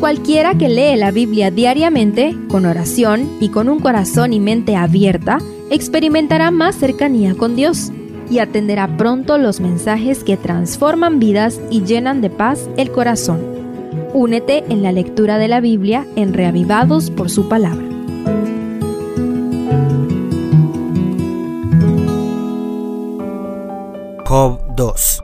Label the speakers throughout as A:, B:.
A: Cualquiera que lee la Biblia diariamente, con oración y con un corazón y mente abierta, experimentará más cercanía con Dios y atenderá pronto los mensajes que transforman vidas y llenan de paz el corazón. Únete en la lectura de la Biblia en Reavivados por su palabra.
B: Job 2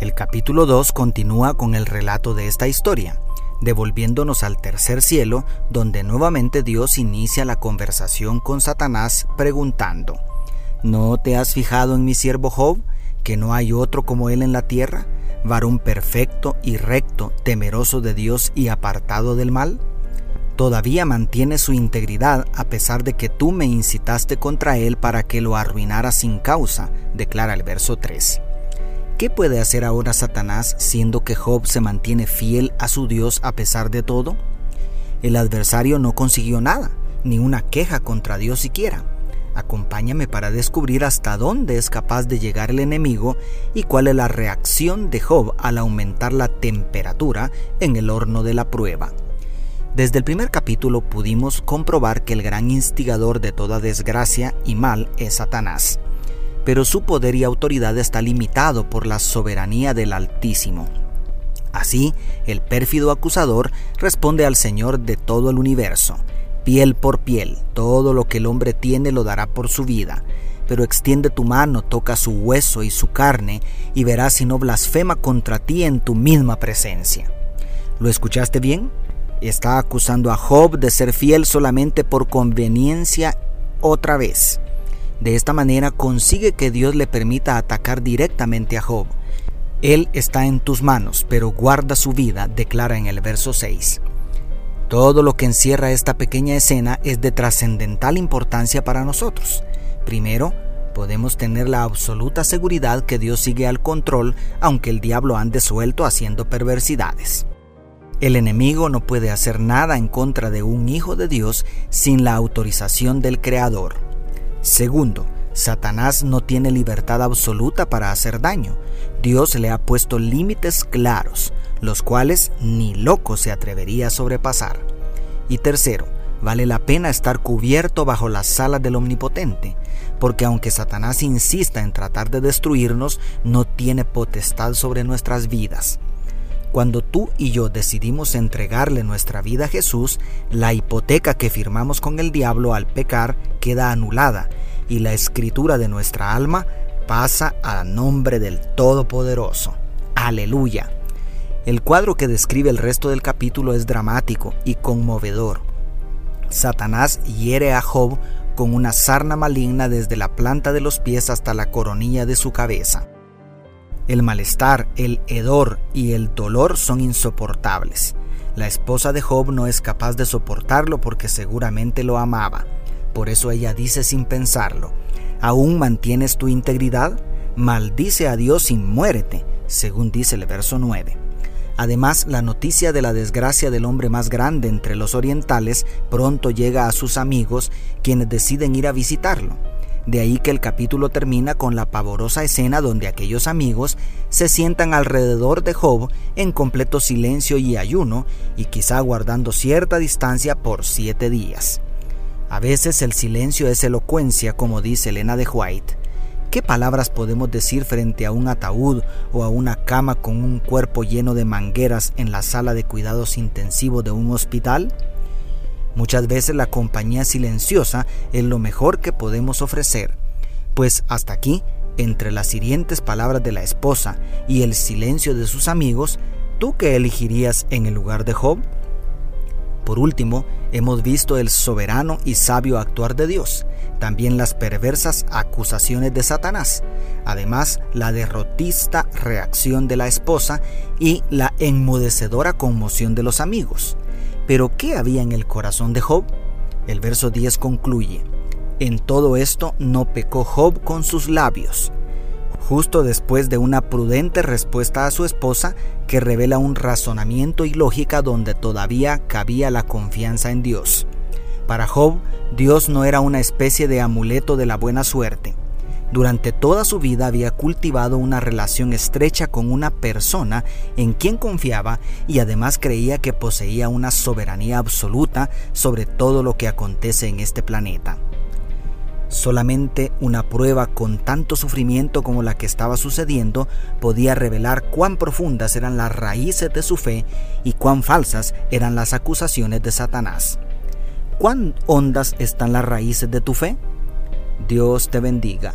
B: El capítulo 2 continúa con el relato de esta historia devolviéndonos al tercer cielo, donde nuevamente Dios inicia la conversación con Satanás preguntando, ¿No te has fijado en mi siervo Job, que no hay otro como él en la tierra, varón perfecto y recto, temeroso de Dios y apartado del mal? Todavía mantiene su integridad a pesar de que tú me incitaste contra él para que lo arruinara sin causa, declara el verso 3. ¿Qué puede hacer ahora Satanás siendo que Job se mantiene fiel a su Dios a pesar de todo? El adversario no consiguió nada, ni una queja contra Dios siquiera. Acompáñame para descubrir hasta dónde es capaz de llegar el enemigo y cuál es la reacción de Job al aumentar la temperatura en el horno de la prueba. Desde el primer capítulo pudimos comprobar que el gran instigador de toda desgracia y mal es Satanás pero su poder y autoridad está limitado por la soberanía del Altísimo. Así, el pérfido acusador responde al Señor de todo el universo, piel por piel, todo lo que el hombre tiene lo dará por su vida, pero extiende tu mano, toca su hueso y su carne, y verás si no blasfema contra ti en tu misma presencia. ¿Lo escuchaste bien? Está acusando a Job de ser fiel solamente por conveniencia otra vez. De esta manera consigue que Dios le permita atacar directamente a Job. Él está en tus manos, pero guarda su vida, declara en el verso 6. Todo lo que encierra esta pequeña escena es de trascendental importancia para nosotros. Primero, podemos tener la absoluta seguridad que Dios sigue al control aunque el diablo ande suelto haciendo perversidades. El enemigo no puede hacer nada en contra de un hijo de Dios sin la autorización del Creador. Segundo, Satanás no tiene libertad absoluta para hacer daño. Dios le ha puesto límites claros, los cuales ni loco se atrevería a sobrepasar. Y tercero, vale la pena estar cubierto bajo las alas del Omnipotente, porque aunque Satanás insista en tratar de destruirnos, no tiene potestad sobre nuestras vidas. Cuando tú y yo decidimos entregarle nuestra vida a Jesús, la hipoteca que firmamos con el diablo al pecar queda anulada y la escritura de nuestra alma pasa a nombre del Todopoderoso. Aleluya. El cuadro que describe el resto del capítulo es dramático y conmovedor. Satanás hiere a Job con una sarna maligna desde la planta de los pies hasta la coronilla de su cabeza. El malestar, el hedor y el dolor son insoportables. La esposa de Job no es capaz de soportarlo porque seguramente lo amaba. Por eso ella dice sin pensarlo, ¿aún mantienes tu integridad? Maldice a Dios y muérete, según dice el verso 9. Además, la noticia de la desgracia del hombre más grande entre los orientales pronto llega a sus amigos, quienes deciden ir a visitarlo. De ahí que el capítulo termina con la pavorosa escena donde aquellos amigos se sientan alrededor de Job en completo silencio y ayuno y quizá guardando cierta distancia por siete días. A veces el silencio es elocuencia, como dice Elena de White. ¿Qué palabras podemos decir frente a un ataúd o a una cama con un cuerpo lleno de mangueras en la sala de cuidados intensivos de un hospital? Muchas veces la compañía silenciosa es lo mejor que podemos ofrecer, pues hasta aquí, entre las hirientes palabras de la esposa y el silencio de sus amigos, ¿tú qué elegirías en el lugar de Job? Por último, hemos visto el soberano y sabio actuar de Dios, también las perversas acusaciones de Satanás, además la derrotista reacción de la esposa y la enmudecedora conmoción de los amigos. Pero ¿qué había en el corazón de Job? El verso 10 concluye, En todo esto no pecó Job con sus labios, justo después de una prudente respuesta a su esposa que revela un razonamiento y lógica donde todavía cabía la confianza en Dios. Para Job, Dios no era una especie de amuleto de la buena suerte. Durante toda su vida había cultivado una relación estrecha con una persona en quien confiaba y además creía que poseía una soberanía absoluta sobre todo lo que acontece en este planeta. Solamente una prueba con tanto sufrimiento como la que estaba sucediendo podía revelar cuán profundas eran las raíces de su fe y cuán falsas eran las acusaciones de Satanás. ¿Cuán hondas están las raíces de tu fe? Dios te bendiga